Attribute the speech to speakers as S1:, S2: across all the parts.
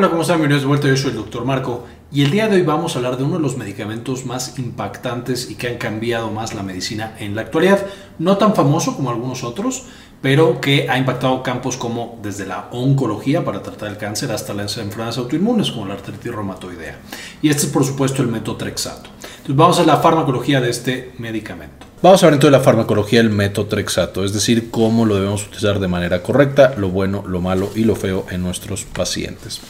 S1: Hola, ¿cómo están? Bienvenidos de vuelta. Yo soy el Dr. Marco y el día de hoy vamos a hablar de uno de los medicamentos más impactantes y que han cambiado más la medicina en la actualidad. No tan famoso como algunos otros, pero que ha impactado campos como desde la oncología para tratar el cáncer hasta las enfermedades autoinmunes como la artritis reumatoidea. Y este es por supuesto el metotrexato. Entonces vamos a la farmacología de este medicamento. Vamos a ver entonces la farmacología del metotrexato, es decir, cómo lo debemos utilizar de manera correcta, lo bueno, lo malo y lo feo en nuestros pacientes.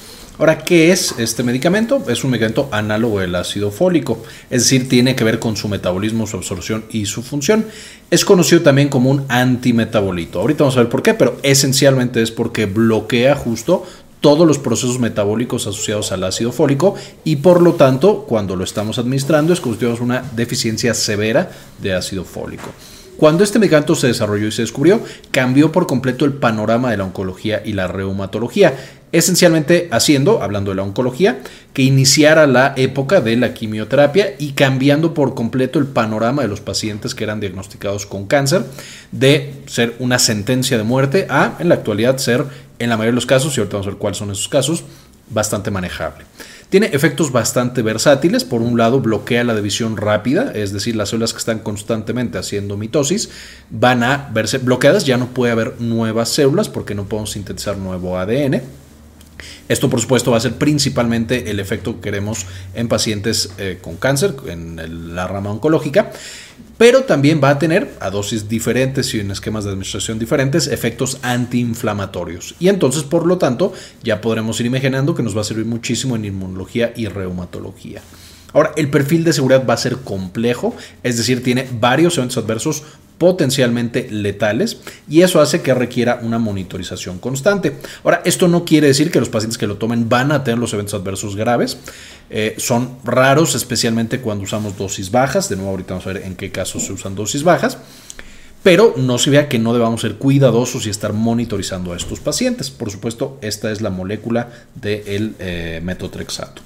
S1: Ahora, ¿qué es este medicamento? Es un medicamento análogo del ácido fólico, es decir, tiene que ver con su metabolismo, su absorción y su función. Es conocido también como un antimetabolito. Ahorita vamos a ver por qué, pero esencialmente es porque bloquea justo todos los procesos metabólicos asociados al ácido fólico y por lo tanto cuando lo estamos administrando es como si tuviéramos una deficiencia severa de ácido fólico. Cuando este medicamento se desarrolló y se descubrió, cambió por completo el panorama de la oncología y la reumatología esencialmente haciendo, hablando de la oncología, que iniciara la época de la quimioterapia y cambiando por completo el panorama de los pacientes que eran diagnosticados con cáncer, de ser una sentencia de muerte a, en la actualidad, ser, en la mayoría de los casos, y ahorita vamos a ver cuáles son esos casos, bastante manejable. Tiene efectos bastante versátiles. Por un lado, bloquea la división rápida, es decir, las células que están constantemente haciendo mitosis van a verse bloqueadas. Ya no puede haber nuevas células porque no podemos sintetizar nuevo ADN. Esto, por supuesto, va a ser principalmente el efecto que queremos en pacientes eh, con cáncer, en la rama oncológica, pero también va a tener, a dosis diferentes y en esquemas de administración diferentes, efectos antiinflamatorios. Y entonces, por lo tanto, ya podremos ir imaginando que nos va a servir muchísimo en inmunología y reumatología. Ahora, el perfil de seguridad va a ser complejo, es decir, tiene varios eventos adversos potencialmente letales y eso hace que requiera una monitorización constante. Ahora, esto no quiere decir que los pacientes que lo tomen van a tener los eventos adversos graves. Eh, son raros, especialmente cuando usamos dosis bajas. De nuevo, ahorita vamos a ver en qué casos se usan dosis bajas. Pero no se vea que no debamos ser cuidadosos y estar monitorizando a estos pacientes. Por supuesto, esta es la molécula del eh, metotrexato.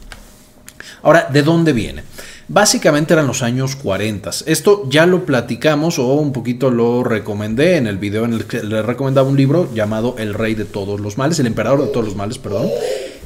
S1: Ahora, ¿de dónde viene? Básicamente eran los años 40. Esto ya lo platicamos o un poquito lo recomendé en el video en el que le recomendaba un libro llamado El Rey de todos los males, el emperador de todos los males, perdón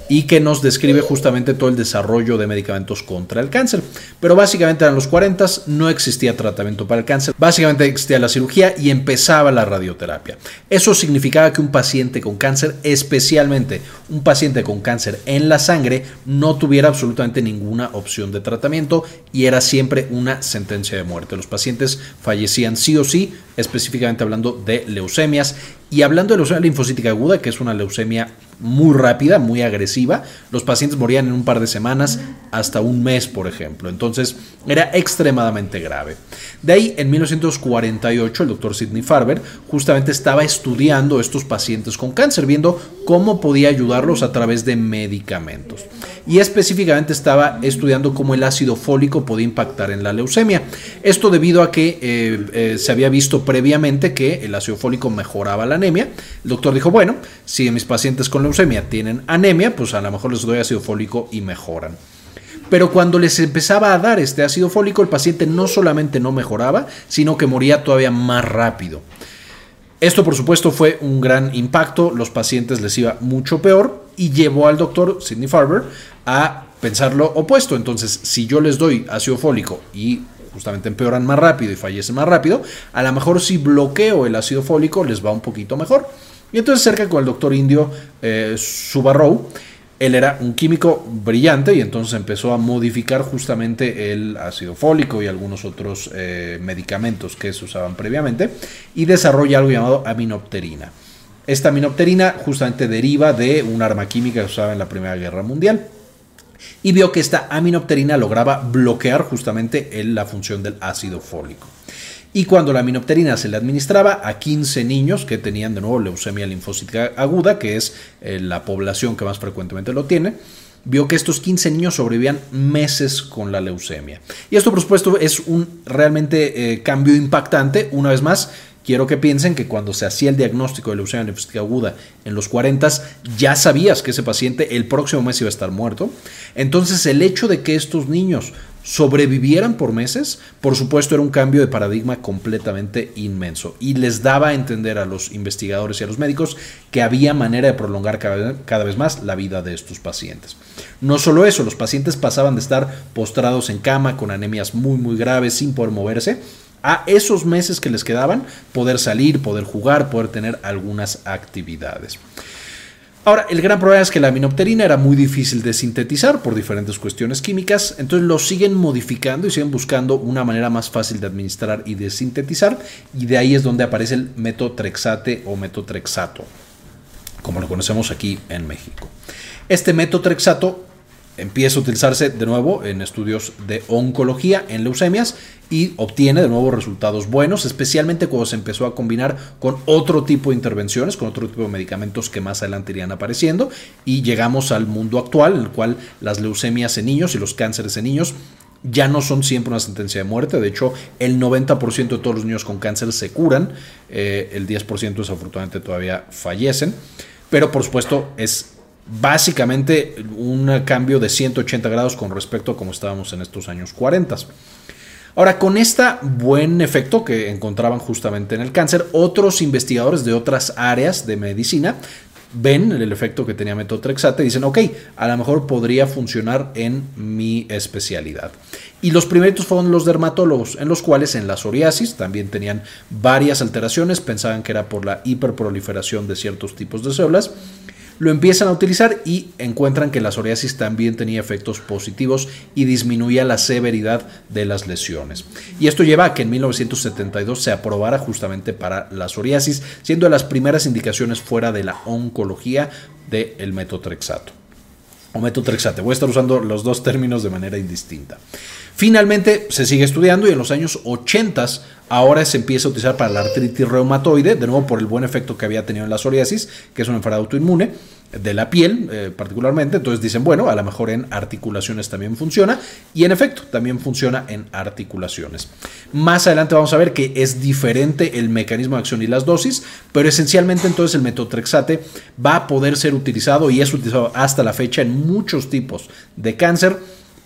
S1: y que nos describe justamente todo el desarrollo de medicamentos contra el cáncer. Pero básicamente eran los 40, no existía tratamiento para el cáncer, básicamente existía la cirugía y empezaba la radioterapia. Eso significaba que un paciente con cáncer, especialmente un paciente con cáncer en la sangre, no tuviera absolutamente ninguna opción de tratamiento y era siempre una sentencia de muerte. Los pacientes fallecían sí o sí, específicamente hablando de leucemias y hablando de leucemia linfocítica aguda, que es una leucemia muy rápida, muy agresiva. Los pacientes morían en un par de semanas hasta un mes, por ejemplo. Entonces era extremadamente grave. De ahí, en 1948, el doctor Sidney Farber justamente estaba estudiando estos pacientes con cáncer, viendo cómo podía ayudarlos a través de medicamentos. Y específicamente estaba estudiando cómo el ácido fólico podía impactar en la leucemia. Esto debido a que eh, eh, se había visto previamente que el ácido fólico mejoraba la anemia. El doctor dijo, bueno, si mis pacientes con leucemia tienen anemia, pues a lo mejor les doy ácido fólico y mejoran. Pero cuando les empezaba a dar este ácido fólico, el paciente no solamente no mejoraba, sino que moría todavía más rápido. Esto por supuesto fue un gran impacto, los pacientes les iba mucho peor y llevó al doctor Sidney Farber a pensar lo opuesto. Entonces, si yo les doy ácido fólico y justamente empeoran más rápido y fallecen más rápido, a lo mejor si bloqueo el ácido fólico les va un poquito mejor. Y entonces cerca con el doctor indio eh, él era un químico brillante y entonces empezó a modificar justamente el ácido fólico y algunos otros eh, medicamentos que se usaban previamente y desarrolla algo llamado aminopterina. Esta aminopterina justamente deriva de un arma química usaba en la Primera Guerra Mundial y vio que esta aminopterina lograba bloquear justamente la función del ácido fólico. Y cuando la aminopterina se le administraba a 15 niños que tenían de nuevo leucemia linfocítica aguda, que es eh, la población que más frecuentemente lo tiene, vio que estos 15 niños sobrevivían meses con la leucemia. Y esto, por supuesto, es un realmente eh, cambio impactante. Una vez más, quiero que piensen que cuando se hacía el diagnóstico de leucemia linfocítica aguda en los 40, ya sabías que ese paciente el próximo mes iba a estar muerto. Entonces el hecho de que estos niños sobrevivieran por meses, por supuesto era un cambio de paradigma completamente inmenso y les daba a entender a los investigadores y a los médicos que había manera de prolongar cada, vez más la vida de estos pacientes. No solo eso, los pacientes pasaban de estar postrados en cama con anemias muy muy graves sin poder moverse a esos meses que les quedaban poder salir, poder jugar, poder tener algunas actividades. Ahora, el gran problema es que la aminopterina era muy difícil de sintetizar por diferentes cuestiones químicas, entonces lo siguen modificando y siguen buscando una manera más fácil de administrar y de sintetizar, y de ahí es donde aparece el metotrexate o metotrexato, como lo conocemos aquí en México. Este metotrexato empieza a utilizarse de nuevo en estudios de oncología en leucemias y obtiene de nuevo resultados buenos, especialmente cuando se empezó a combinar con otro tipo de intervenciones, con otro tipo de medicamentos que más adelante irían apareciendo y llegamos al mundo actual en el cual las leucemias en niños y los cánceres en niños ya no son siempre una sentencia de muerte. De hecho, el 90% de todos los niños con cáncer se curan, eh, el 10% desafortunadamente todavía fallecen, pero por supuesto es básicamente un cambio de 180 grados con respecto a como estábamos en estos años 40. Ahora, con este buen efecto que encontraban justamente en el cáncer, otros investigadores de otras áreas de medicina ven el efecto que tenía metotrexate y dicen, ok, a lo mejor podría funcionar en mi especialidad. Y los primeros fueron los dermatólogos, en los cuales en la psoriasis también tenían varias alteraciones, pensaban que era por la hiperproliferación de ciertos tipos de células lo empiezan a utilizar y encuentran que la psoriasis también tenía efectos positivos y disminuía la severidad de las lesiones. Y esto lleva a que en 1972 se aprobara justamente para la psoriasis, siendo de las primeras indicaciones fuera de la oncología del metotrexato. O metotrexate, voy a estar usando los dos términos de manera indistinta. Finalmente se sigue estudiando y en los años 80 ahora se empieza a utilizar para la artritis reumatoide, de nuevo por el buen efecto que había tenido en la psoriasis, que es una enfermedad autoinmune de la piel eh, particularmente. Entonces dicen, bueno, a lo mejor en articulaciones también funciona y en efecto también funciona en articulaciones. Más adelante vamos a ver que es diferente el mecanismo de acción y las dosis, pero esencialmente entonces el metotrexate va a poder ser utilizado y es utilizado hasta la fecha en muchos tipos de cáncer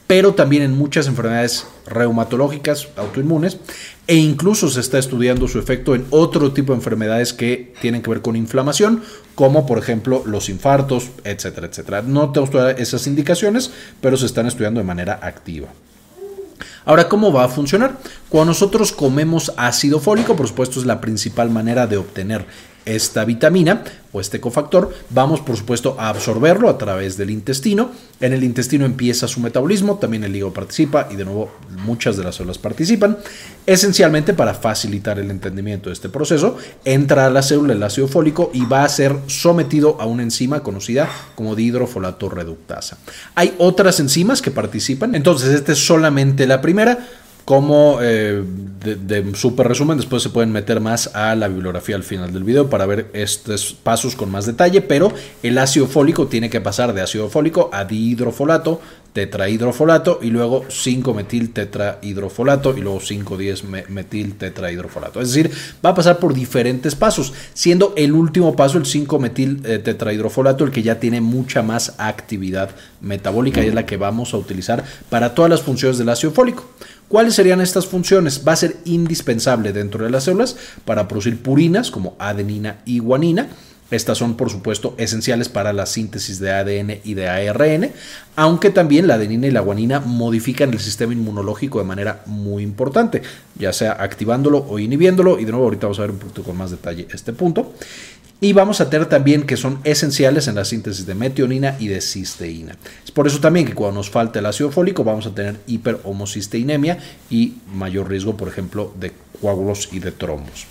S1: pero también en muchas enfermedades reumatológicas, autoinmunes, e incluso se está estudiando su efecto en otro tipo de enfermedades que tienen que ver con inflamación, como por ejemplo los infartos, etcétera, etcétera. No tenemos todas esas indicaciones, pero se están estudiando de manera activa. Ahora, ¿cómo va a funcionar? Cuando nosotros comemos ácido fólico, por supuesto es la principal manera de obtener esta vitamina o este cofactor, vamos por supuesto a absorberlo a través del intestino. En el intestino empieza su metabolismo, también el hígado participa y de nuevo muchas de las células participan. Esencialmente para facilitar el entendimiento de este proceso, entra a la célula el ácido fólico y va a ser sometido a una enzima conocida como dihidrofolato reductasa. Hay otras enzimas que participan, entonces esta es solamente la primera como eh, de, super resumen, después se pueden meter más a la bibliografía al final del video para ver estos pasos con más detalle, pero el ácido fólico tiene que pasar de ácido fólico a dihidrofolato, tetrahidrofolato y luego 5-metil tetrahidrofolato y luego 5-10-metil tetrahidrofolato. Es decir, va a pasar por diferentes pasos, siendo el último paso el 5-metil eh, tetrahidrofolato el que ya tiene mucha más actividad metabólica y es la que vamos a utilizar para todas las funciones del ácido fólico. ¿Cuáles serían estas funciones? Va a ser indispensable dentro de las células para producir purinas como adenina y guanina. Estas son, por supuesto, esenciales para la síntesis de ADN y de ARN, aunque también la adenina y la guanina modifican el sistema inmunológico de manera muy importante, ya sea activándolo o inhibiéndolo, y de nuevo ahorita vamos a ver un poquito con más detalle este punto. Y vamos a tener también que son esenciales en la síntesis de metionina y de cisteína. Es por eso también que cuando nos falta el ácido fólico vamos a tener hiperhomocisteinemia y mayor riesgo, por ejemplo, de coágulos y de trombos.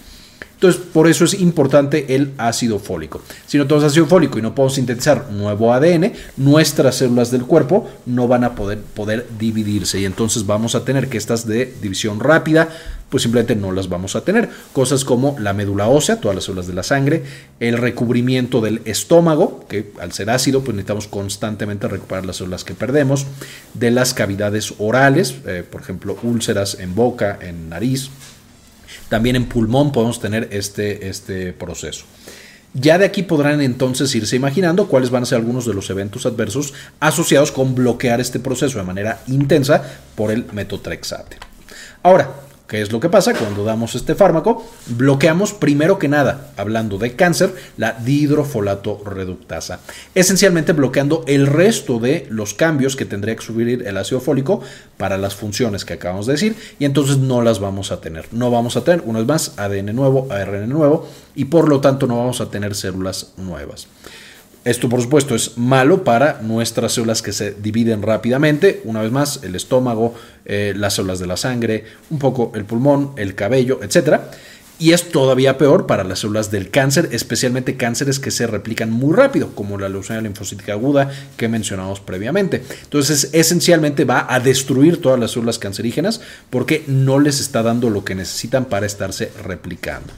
S1: Entonces, por eso es importante el ácido fólico. Si no tenemos ácido fólico y no podemos sintetizar nuevo ADN, nuestras células del cuerpo no van a poder, poder dividirse y entonces vamos a tener que estas de división rápida, pues simplemente no las vamos a tener. Cosas como la médula ósea, todas las células de la sangre, el recubrimiento del estómago, que al ser ácido, pues necesitamos constantemente recuperar las células que perdemos, de las cavidades orales, eh, por ejemplo, úlceras en boca, en nariz, También en pulmón podemos tener este, este proceso. Ya de aquí podrán entonces irse imaginando cuáles van a ser algunos de los eventos adversos asociados con bloquear este proceso de manera intensa por el metotrexate. Ahora, ¿Qué es lo que pasa cuando damos este fármaco? Bloqueamos primero que nada, hablando de cáncer, la dihidrofolato reductasa. Esencialmente bloqueando el resto de los cambios que tendría que subir el ácido fólico para las funciones que acabamos de decir y entonces no las vamos a tener. No vamos a tener, una vez más, ADN nuevo, ARN nuevo y por lo tanto no vamos a tener células nuevas. Esto, por supuesto, es malo para nuestras células que se dividen rápidamente. Una vez más, el estómago, eh, las células de la sangre, un poco el pulmón, el cabello, etc. Y es todavía peor para las células del cáncer, especialmente cánceres que se replican muy rápido, como la leucemia linfocítica aguda que mencionamos previamente. Entonces, esencialmente va a destruir todas las células cancerígenas porque no les está dando lo que necesitan para estarse replicando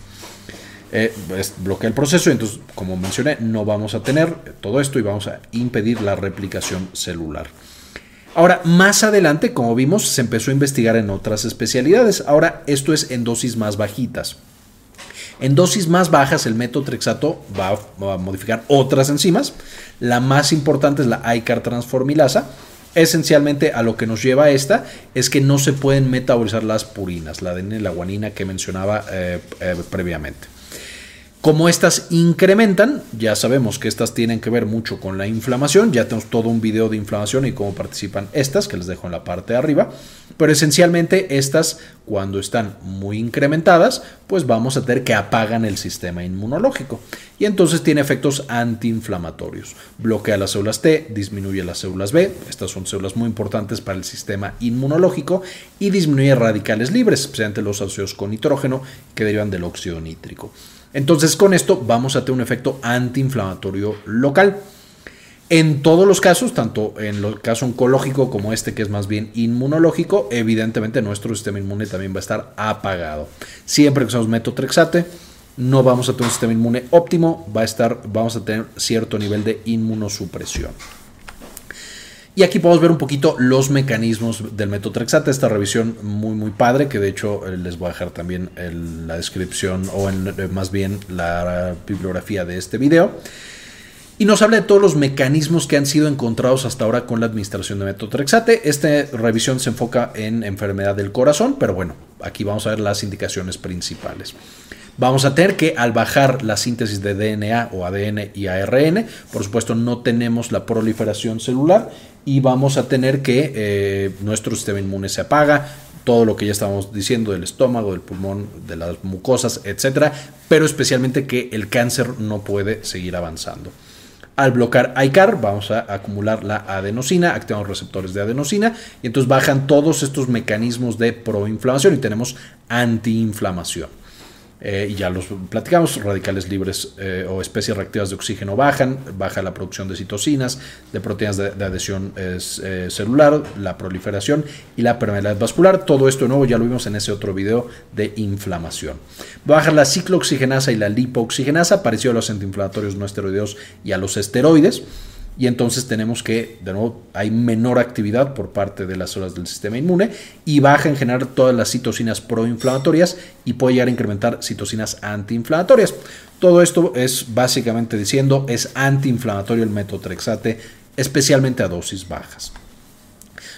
S1: eh, bloquea el proceso entonces, como mencioné, no vamos a tener todo esto y vamos a impedir la replicación celular. Ahora, más adelante, como vimos, se empezó a investigar en otras especialidades. Ahora, esto es en dosis más bajitas. En dosis más bajas, el metotrexato va, a modificar otras enzimas. La más importante es la ICAR transformilasa. Esencialmente a lo que nos lleva esta es que no se pueden metabolizar las purinas, la ADN y la guanina que mencionaba eh, eh, previamente. Como estas incrementan, ya sabemos que estas tienen que ver mucho con la inflamación, ya tenemos todo un video de inflamación y cómo participan estas, que les dejo en la parte de arriba, pero esencialmente estas, cuando están muy incrementadas, pues vamos a tener que apagan el sistema inmunológico y entonces tiene efectos antiinflamatorios. Bloquea las células T, disminuye las células B, estas son células muy importantes para el sistema inmunológico y disminuye radicales libres, especialmente los asociados con nitrógeno que derivan del óxido nítrico. Entonces con esto vamos a tener un efecto antiinflamatorio local. En todos los casos, tanto en el caso oncológico como este que es más bien inmunológico, evidentemente nuestro sistema inmune también va a estar apagado. Siempre que usamos metotrexate, no vamos a tener un sistema inmune óptimo, va a estar, vamos a tener cierto nivel de inmunosupresión. Y aquí podemos ver un poquito los mecanismos del metotrexate, esta revisión muy muy padre, que de hecho eh, les voy a dejar también en la descripción o eh, más bien la bibliografía de este video. Y nos habla de todos los mecanismos que han sido encontrados hasta ahora con la administración de metotrexate. Esta revisión se enfoca en enfermedad del corazón, pero bueno, aquí vamos a ver las indicaciones principales. Vamos a tener que al bajar la síntesis de DNA o ADN y ARN, por supuesto no tenemos la proliferación celular y vamos a tener que eh, nuestro sistema inmune se apaga, todo lo que ya estamos diciendo del estómago, del pulmón, de las mucosas, etcétera, pero especialmente que el cáncer no puede seguir avanzando. Al bloquear ICAR vamos a acumular la adenosina, activamos receptores de adenosina y entonces bajan todos estos mecanismos de proinflamación y tenemos antiinflamación. Eh, y ya los platicamos, radicales libres eh, o especies reactivas de oxígeno bajan, baja la producción de citocinas, de proteínas de, adhesión eh, celular, la proliferación y la permeabilidad vascular. Todo esto de nuevo ya lo vimos en ese otro video de inflamación. Baja la ciclooxigenasa y la lipooxigenasa, parecido a los antiinflamatorios no esteroideos y a los esteroides y entonces tenemos que, de nuevo, hay menor actividad por parte de las células del sistema inmune y baja en general todas las citocinas proinflamatorias y puede llegar a incrementar citocinas antiinflamatorias. Todo esto es básicamente diciendo es antiinflamatorio el metotrexate, especialmente a dosis bajas.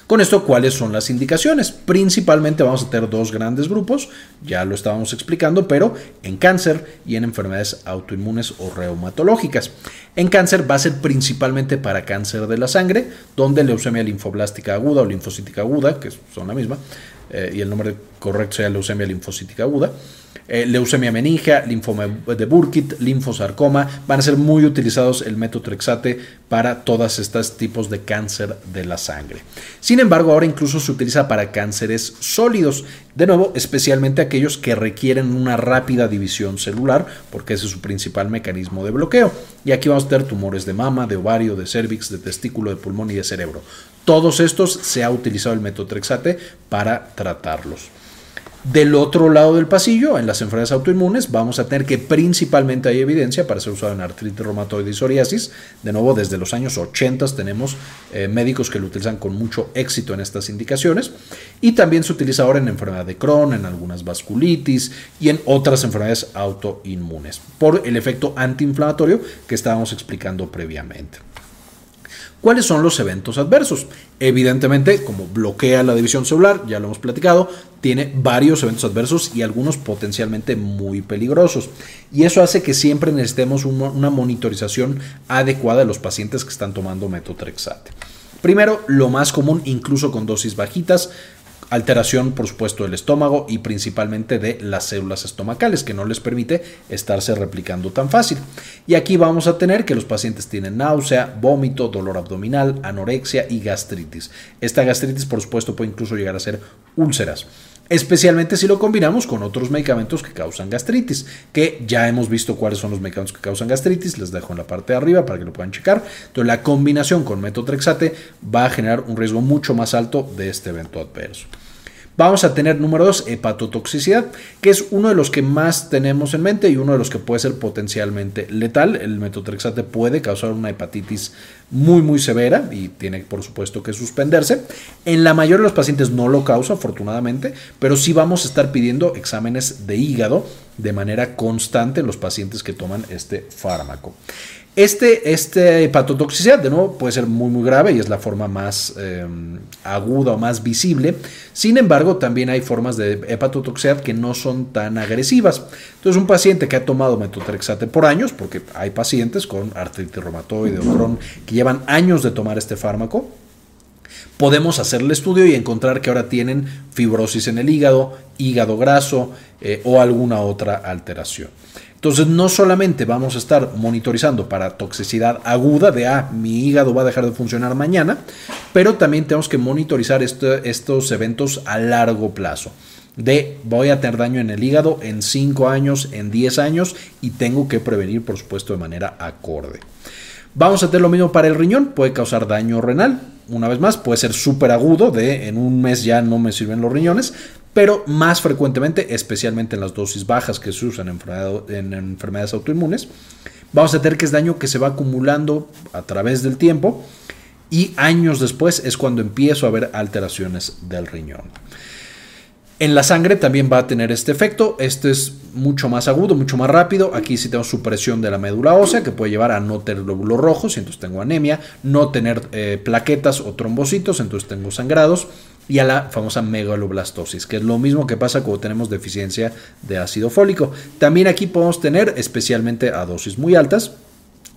S1: Con esto, ¿cuáles son las indicaciones? Principalmente vamos a tener dos grandes grupos, ya lo estábamos explicando, pero en cáncer y en enfermedades autoinmunes o reumatológicas. En cáncer va a ser principalmente para cáncer de la sangre, donde leucemia linfoblástica aguda o linfocítica aguda, que son la misma, eh, y el nombre correcto sea leucemia linfocítica aguda, eh, leucemia meningia, linfoma de Burkitt, linfosarcoma, van a ser muy utilizados el metotrexate para todos estos tipos de cáncer de la sangre. Sin embargo, ahora incluso se utiliza para cánceres sólidos, de nuevo, especialmente aquellos que requieren una rápida división celular, porque ese es su principal mecanismo de bloqueo. Y aquí vamos a tener tumores de mama, de ovario, de cervix, de testículo, de pulmón y de cerebro. Todos estos se ha utilizado el metotrexate para tratarlos. Del otro lado del pasillo, en las enfermedades autoinmunes, vamos a tener que principalmente hay evidencia para ser usado en artritis reumatoide y psoriasis. De nuevo, desde los años 80 tenemos eh, médicos que lo utilizan con mucho éxito en estas indicaciones. Y también se utiliza ahora en enfermedad de Crohn, en algunas vasculitis y en otras enfermedades autoinmunes, por el efecto antiinflamatorio que estábamos explicando previamente. ¿Cuáles son los eventos adversos? Evidentemente, como bloquea la división celular, ya lo hemos platicado, tiene varios eventos adversos y algunos potencialmente muy peligrosos. Y eso hace que siempre necesitemos una monitorización adecuada de los pacientes que están tomando metotrexate. Primero, lo más común, incluso con dosis bajitas, alteración, por supuesto, del estómago y principalmente de las células estomacales, que no les permite estarse replicando tan fácil. Y aquí vamos a tener que los pacientes tienen náusea, vómito, dolor abdominal, anorexia y gastritis. Esta gastritis, por supuesto, puede incluso llegar a ser úlceras especialmente si lo combinamos con otros medicamentos que causan gastritis, que ya hemos visto cuáles son los medicamentos que causan gastritis, les dejo en la parte de arriba para que lo puedan checar. Entonces la combinación con metotrexate va a generar un riesgo mucho más alto de este evento adverso. Vamos a tener número 2, hepatotoxicidad, que es uno de los que más tenemos en mente y uno de los que puede ser potencialmente letal. El metotrexate puede causar una hepatitis muy muy severa y tiene por supuesto que suspenderse. En la mayoría de los pacientes no lo causa afortunadamente, pero sí vamos a estar pidiendo exámenes de hígado de manera constante en los pacientes que toman este fármaco. Este, este hepatotoxicidad, de nuevo, puede ser muy, muy grave y es la forma más em, aguda o más visible. Sin embargo, también hay formas de hepatotoxicidad que no son tan agresivas. Entonces, un paciente que ha tomado metotrexate por años, porque hay pacientes con artritis reumatoide o Crohn que llevan años de tomar este fármaco, podemos hacer el estudio y encontrar que ahora tienen fibrosis en el hígado, hígado graso eh, o alguna otra alteración. Entonces no solamente vamos a estar monitorizando para toxicidad aguda de, ah, mi hígado va a dejar de funcionar mañana, pero también tenemos que monitorizar estos eventos a largo plazo. De voy a tener daño en el hígado en 5 años, en 10 años y tengo que prevenir, por supuesto, de manera acorde. Vamos a tener lo mismo para el riñón, puede causar daño renal, una vez más, puede ser súper agudo, de en un mes ya no me sirven los riñones, pero más frecuentemente, especialmente en las dosis bajas que se usan en, enfermedades autoinmunes, vamos a tener que es daño que se va acumulando a través del tiempo y años después es cuando empiezo a ver alteraciones del riñón. En la sangre también va a tener este efecto. Este es mucho más agudo, mucho más rápido. Aquí sí tengo supresión de la médula ósea que puede llevar a no tener glóbulos rojos, entonces tengo anemia, no tener eh, plaquetas o trombocitos, entonces tengo sangrados y a la famosa megaloblastosis, que es lo mismo que pasa cuando tenemos deficiencia de ácido fólico. También aquí podemos tener, especialmente a dosis muy altas,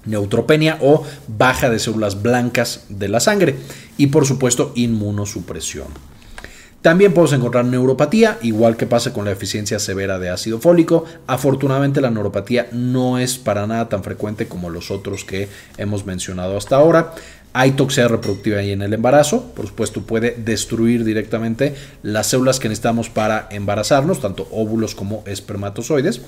S1: neutropenia o baja de células blancas de la sangre y por supuesto inmunosupresión. También podemos encontrar neuropatía, igual que pasa con la deficiencia severa de ácido fólico. Afortunadamente la neuropatía no es para nada tan frecuente como los otros que hemos mencionado hasta ahora. Hay toxicidad reproductiva ahí en el embarazo, por supuesto puede destruir directamente las células que necesitamos para embarazarnos, tanto óvulos como espermatozoides.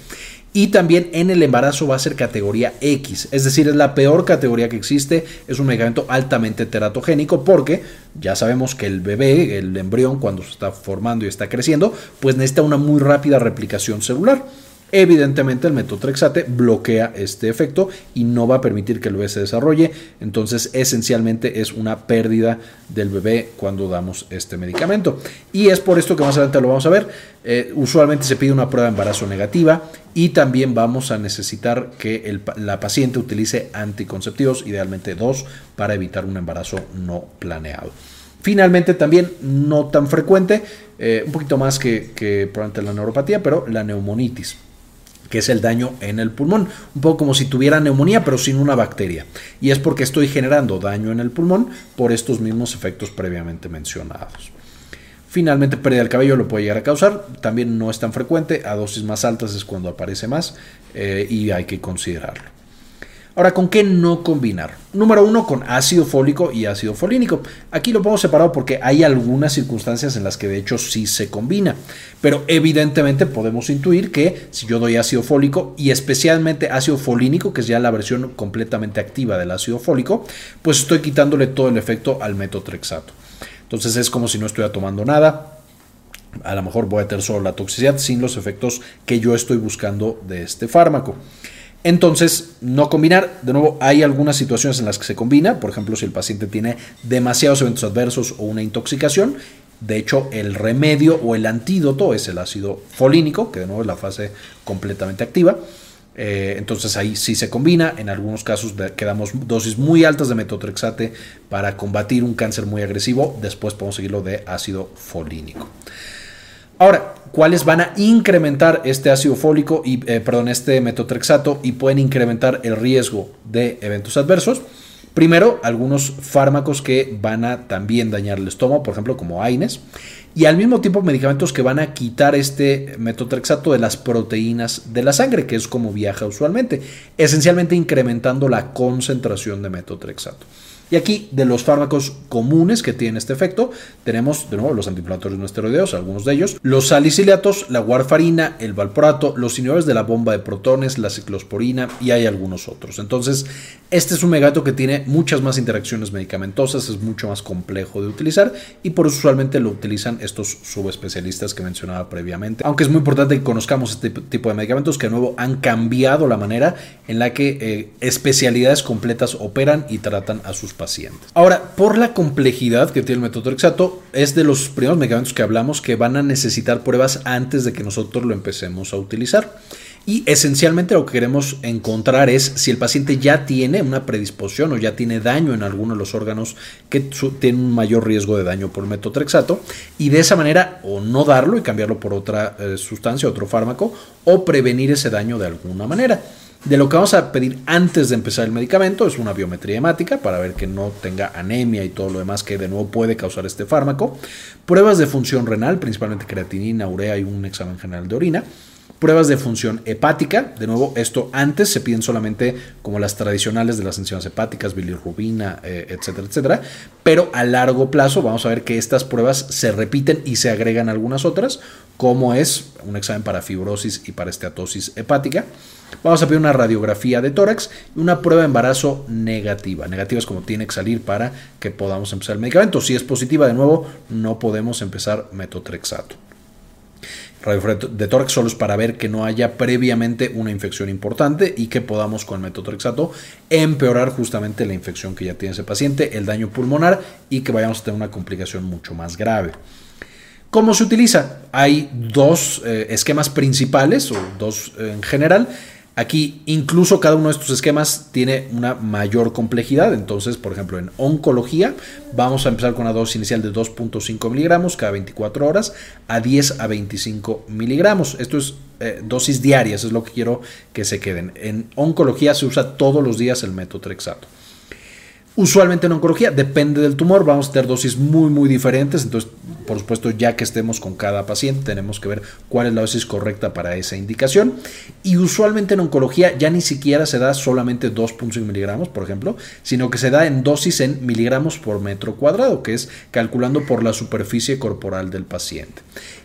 S1: Y también en el embarazo va a ser categoría X, es decir, es la peor categoría que existe, es un medicamento altamente teratogénico porque ya sabemos que el bebé, el embrión, cuando se está formando y está creciendo, pues necesita una muy rápida replicación celular. Evidentemente el metotrexate bloquea este efecto y no va a permitir que el bebé se desarrolle, entonces esencialmente es una pérdida del bebé cuando damos este medicamento. Y es por esto que más adelante lo vamos a ver, eh, usualmente se pide una prueba de embarazo negativa y también vamos a necesitar que la paciente utilice anticonceptivos, idealmente dos, para evitar un embarazo no planeado. Finalmente, también no tan frecuente, eh, un poquito más que, que probablemente la neuropatía, pero la neumonitis que es el daño en el pulmón. Un poco como si tuviera neumonía, pero sin una bacteria. Y es porque estoy generando daño en el pulmón por estos mismos efectos previamente mencionados. Finalmente, pérdida del cabello lo puede llegar a causar. También no es tan frecuente. A dosis más altas es cuando aparece más eh, y hay que considerarlo. Ahora, ¿con qué no combinar? Número uno, con ácido fólico y ácido folínico. Aquí lo pongo separado porque hay algunas circunstancias en las que de hecho sí se combina. Pero evidentemente podemos intuir que si yo doy ácido fólico y especialmente ácido folínico, que es ya la versión completamente activa del ácido fólico, pues estoy quitándole todo el efecto al metotrexato. Entonces es como si no estuviera tomando nada a lo mejor voy a tener solo la toxicidad sin los efectos que yo estoy buscando de este fármaco. Entonces, no combinar, de nuevo, hay algunas situaciones en las que se combina, por ejemplo, si el paciente tiene demasiados eventos adversos o una intoxicación, de hecho, el remedio o el antídoto es el ácido folínico, que de nuevo es la fase completamente activa. Eh, entonces ahí sí se combina. En algunos casos quedamos dosis muy altas de metotrexate para combatir un cáncer muy agresivo. Después podemos seguirlo de ácido folínico. Ahora, ¿cuáles van a incrementar este ácido fólico y, eh, perdón, este metotrexato y pueden incrementar el riesgo de eventos adversos? Primero, algunos fármacos que van a también dañar el estómago, por ejemplo, como AINES, y al mismo tiempo medicamentos que van a quitar este metotrexato de las proteínas de la sangre, que es como viaja usualmente, esencialmente incrementando la concentración de metotrexato. Y aquí, de los fármacos comunes que tienen este efecto, tenemos de nuevo los antiinflamatorios no esteroideos, algunos de ellos, los salicilatos, la warfarina, el valproato, los inhibidores de la bomba de protones, la ciclosporina y hay algunos otros. Entonces, este es un megato que tiene muchas más interacciones medicamentosas, es mucho más complejo de utilizar y por eso usualmente lo utilizan estos subespecialistas que mencionaba previamente. Aunque es muy importante que conozcamos este tipo de medicamentos que de nuevo han cambiado la manera en la que eh, especialidades completas operan y tratan a sus pacientes. Ahora, por la complejidad que tiene el metotrexato, es de los primeros medicamentos que hablamos que van a necesitar pruebas antes de que nosotros lo empecemos a utilizar. Y esencialmente lo que queremos encontrar es si el paciente ya tiene una predisposición o ya tiene daño en alguno de los órganos que tienen un mayor riesgo de daño por metotrexato y de esa manera o no darlo y cambiarlo por otra eh, sustancia, otro fármaco o prevenir ese daño de alguna manera. De lo que vamos a pedir antes de empezar el medicamento es una biometría hemática para ver que no tenga anemia y todo lo demás que de nuevo puede causar este fármaco. Pruebas de función renal, principalmente creatinina, urea y un examen general de orina. Pruebas de función hepática, de nuevo, esto antes se piden solamente como las tradicionales de las enzimas hepáticas, bilirrubina, eh, etcétera, etcétera, pero a largo plazo vamos a ver que estas pruebas se repiten y se agregan algunas otras, como es un examen para fibrosis y para esteatosis hepática. Vamos a pedir una radiografía de tórax y una prueba de embarazo negativa. Negativa es como tiene que salir para que podamos empezar el medicamento. Si es positiva, de nuevo, no podemos empezar metotrexato. De tórax solo es para ver que no haya previamente una infección importante y que podamos con metotrexato empeorar justamente la infección que ya tiene ese paciente, el daño pulmonar y que vayamos a tener una complicación mucho más grave. ¿Cómo se utiliza? Hay dos eh, esquemas principales o dos eh, en general. Aquí incluso cada uno de estos esquemas tiene una mayor complejidad. Entonces, por ejemplo, en oncología vamos a empezar con una dosis inicial de 2.5 miligramos cada 24 horas a 10 a 25 miligramos. Esto es eh, dosis diarias, es lo que quiero que se queden. En oncología se usa todos los días el metotrexato. Usualmente en oncología, depende del tumor, vamos a tener dosis muy, muy diferentes. Entonces, por supuesto, ya que estemos con cada paciente, tenemos que ver cuál es la dosis correcta para esa indicación. Y usualmente en oncología ya ni siquiera se da solamente 2.5 miligramos, por ejemplo, sino que se da en dosis en miligramos por metro cuadrado, que es calculando por la superficie corporal del paciente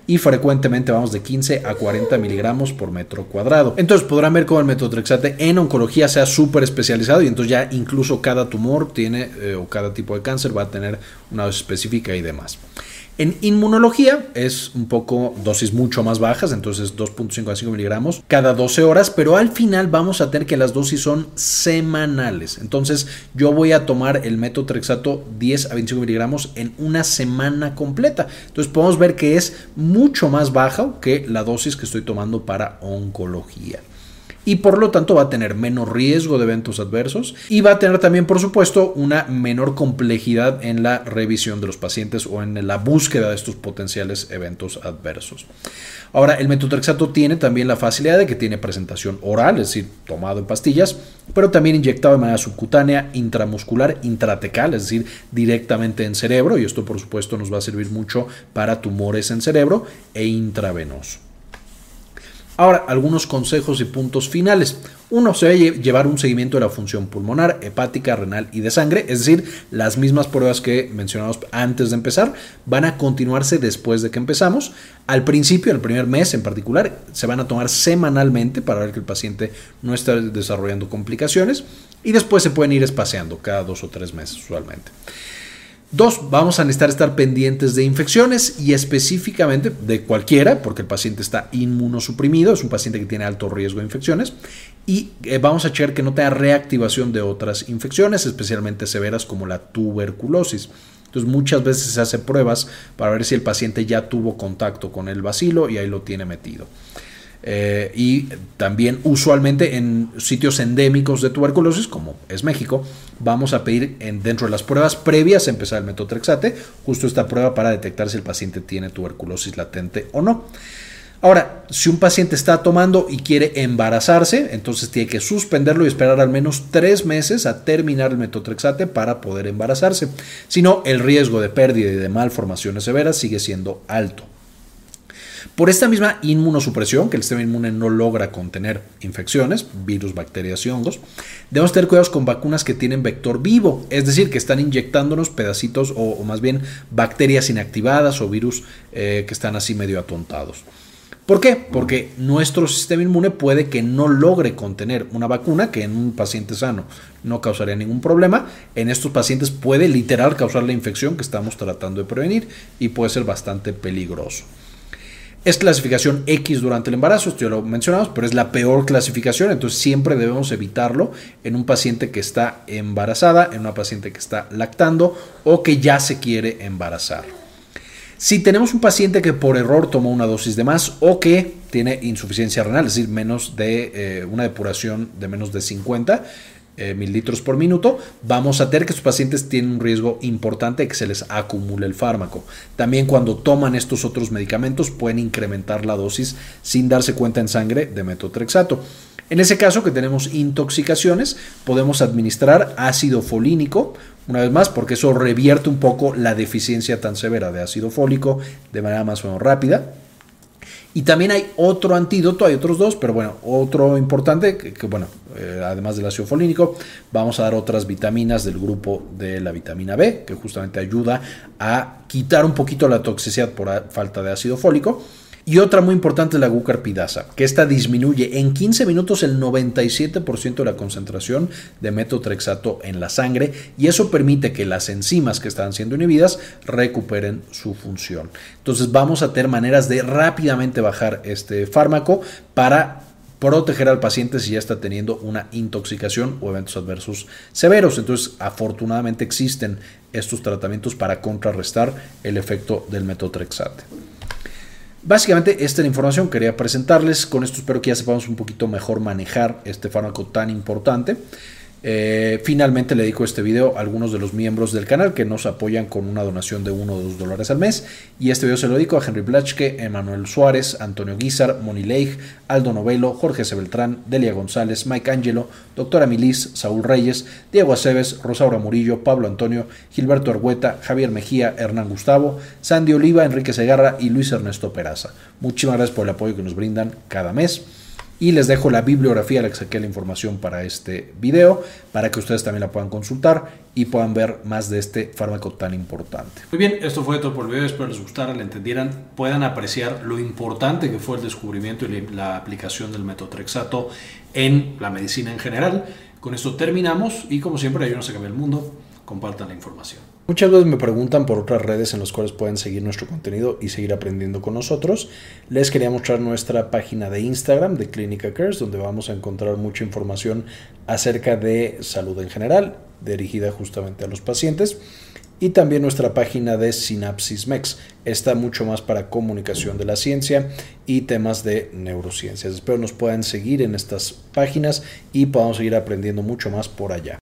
S1: y frecuentemente vamos de 15 a 40 miligramos por metro cuadrado. Entonces podrán ver cómo el metotrexate en oncología sea súper especializado y entonces ya incluso cada tumor tiene eh, o cada tipo de cáncer va a tener una dosis específica y demás. En inmunología es un poco dosis mucho más bajas, entonces 2.5 a 5 miligramos cada 12 horas, pero al final vamos a tener que las dosis son semanales. Entonces yo voy a tomar el metotrexato 10 a 25 miligramos en una semana completa. Entonces podemos ver que es mucho más baja que la dosis que estoy tomando para oncología y por lo tanto va a tener menos riesgo de eventos adversos y va a tener también por supuesto una menor complejidad en la revisión de los pacientes o en la búsqueda de estos potenciales eventos adversos. Ahora, el metotrexato tiene también la facilidad de que tiene presentación oral, es decir, tomado en pastillas, pero también inyectado de manera subcutánea, intramuscular, intratecal, es decir, directamente en cerebro, y esto por supuesto nos va a servir mucho para tumores en cerebro e intravenoso. Ahora, algunos consejos y puntos finales. Uno, se debe llevar un seguimiento de la función pulmonar, hepática, renal y de sangre, es decir, las mismas pruebas que mencionamos antes de empezar van a continuarse después de que empezamos. Al principio, el primer mes en particular, se van a tomar semanalmente para ver que el paciente no está desarrollando complicaciones y después se pueden ir espaciando cada dos o tres meses usualmente. Dos, vamos a necesitar estar pendientes de infecciones y específicamente de cualquiera, porque el paciente está inmunosuprimido, es un paciente que tiene alto riesgo de infecciones, y eh, vamos a checar que no tenga reactivación de otras infecciones, especialmente severas como la tuberculosis. Entonces muchas veces se hacen pruebas para ver si el paciente ya tuvo contacto con el bacilo y ahí lo tiene metido. Eh, y también usualmente en sitios endémicos de tuberculosis, como es México, vamos a pedir en, dentro de las pruebas previas a empezar el metotrexate, justo esta prueba para detectar si el paciente tiene tuberculosis latente o no. Ahora, si un paciente está tomando y quiere embarazarse, entonces tiene que suspenderlo y esperar al menos tres meses a terminar el metotrexate para poder embarazarse. Si no, el riesgo de pérdida y de malformaciones severas sigue siendo alto. Por esta misma inmunosupresión, que el sistema inmune no logra contener infecciones, virus, bacterias y hongos, debemos tener cuidados con vacunas que tienen vector vivo, es decir, que están inyectándonos pedacitos o, más bien bacterias inactivadas o virus eh, que están así medio atontados. ¿Por qué? Porque nuestro sistema inmune puede que no logre contener una vacuna que en un paciente sano no causaría ningún problema. En estos pacientes puede literal causar la infección que estamos tratando de prevenir y puede ser bastante peligroso. Es clasificación X durante el embarazo, esto ya lo mencionamos, pero es la peor clasificación, entonces siempre debemos evitarlo en un paciente que está embarazada, en una paciente que está lactando o que ya se quiere embarazar. Si tenemos un paciente que por error tomó una dosis de más o que tiene insuficiencia renal, es decir, menos de eh, una depuración de menos de 50, eh, mililitros por minuto, vamos a tener que estos pacientes tienen un riesgo importante de que se les acumule el fármaco. También cuando toman estos otros medicamentos pueden incrementar la dosis sin darse cuenta en sangre de metotrexato. En ese caso que tenemos intoxicaciones, podemos administrar ácido folínico, una vez más, porque eso revierte un poco la deficiencia tan severa de ácido fólico de manera más o menos rápida. Y también hay otro antídoto, hay otros dos, pero bueno, otro importante, que, bueno, eh, además del ácido folínico, vamos a dar otras vitaminas del grupo de la vitamina B, que justamente ayuda a quitar un poquito la toxicidad por falta de ácido fólico. Y otra muy importante es la gucarpidasa, que esta disminuye en 15 minutos el 97% de la concentración de metotrexato en la sangre y eso permite que las enzimas que están siendo inhibidas recuperen su función. Entonces vamos a tener maneras de rápidamente bajar este fármaco para proteger al paciente si ya está teniendo una intoxicación o eventos adversos severos. Entonces, afortunadamente existen estos tratamientos para contrarrestar el efecto del metotrexate. Básicamente esta es la información que quería presentarles. Con esto espero que ya sepamos un poquito mejor manejar este fármaco tan importante. Eh, finalmente le dedico este video a algunos de los miembros del canal que nos apoyan con una donación de 1 o 2 dólares al mes. Y este video se lo dedico a Henry Blachke, Emanuel Suárez, Antonio Guizar, Moni Leigh, Aldo Novelo, Jorge Sebeltrán, Delia González, Mike Angelo, Doctora Milis, Saúl Reyes, Diego Aceves, Rosaura Murillo, Pablo Antonio, Gilberto Argueta, Javier Mejía, Hernán Gustavo, Sandy Oliva, Enrique Segarra y Luis Ernesto Peraza. Muchísimas gracias por el apoyo que nos brindan cada mes. Y les dejo la bibliografía, la que saqué la información para este video, para que ustedes también la puedan consultar y puedan ver más de este fármaco tan importante. Muy bien, esto fue todo por el video, espero les gustara, le entendieran, puedan apreciar lo importante que fue el descubrimiento y la aplicación del metotrexato en la medicina en general. Con esto terminamos y como siempre, ayúdenos a cambiar el mundo, compartan la información. Muchas veces me preguntan por otras redes en las cuales pueden seguir nuestro contenido y seguir aprendiendo con nosotros. Les quería mostrar nuestra página de Instagram de Clínica Cares, donde vamos a encontrar mucha información acerca de salud en general, dirigida justamente a los pacientes. Y también nuestra página de Synapsis Mex. Está mucho más para comunicación de la ciencia y temas de neurociencias. Espero nos puedan seguir en estas páginas y podamos seguir aprendiendo mucho más por allá.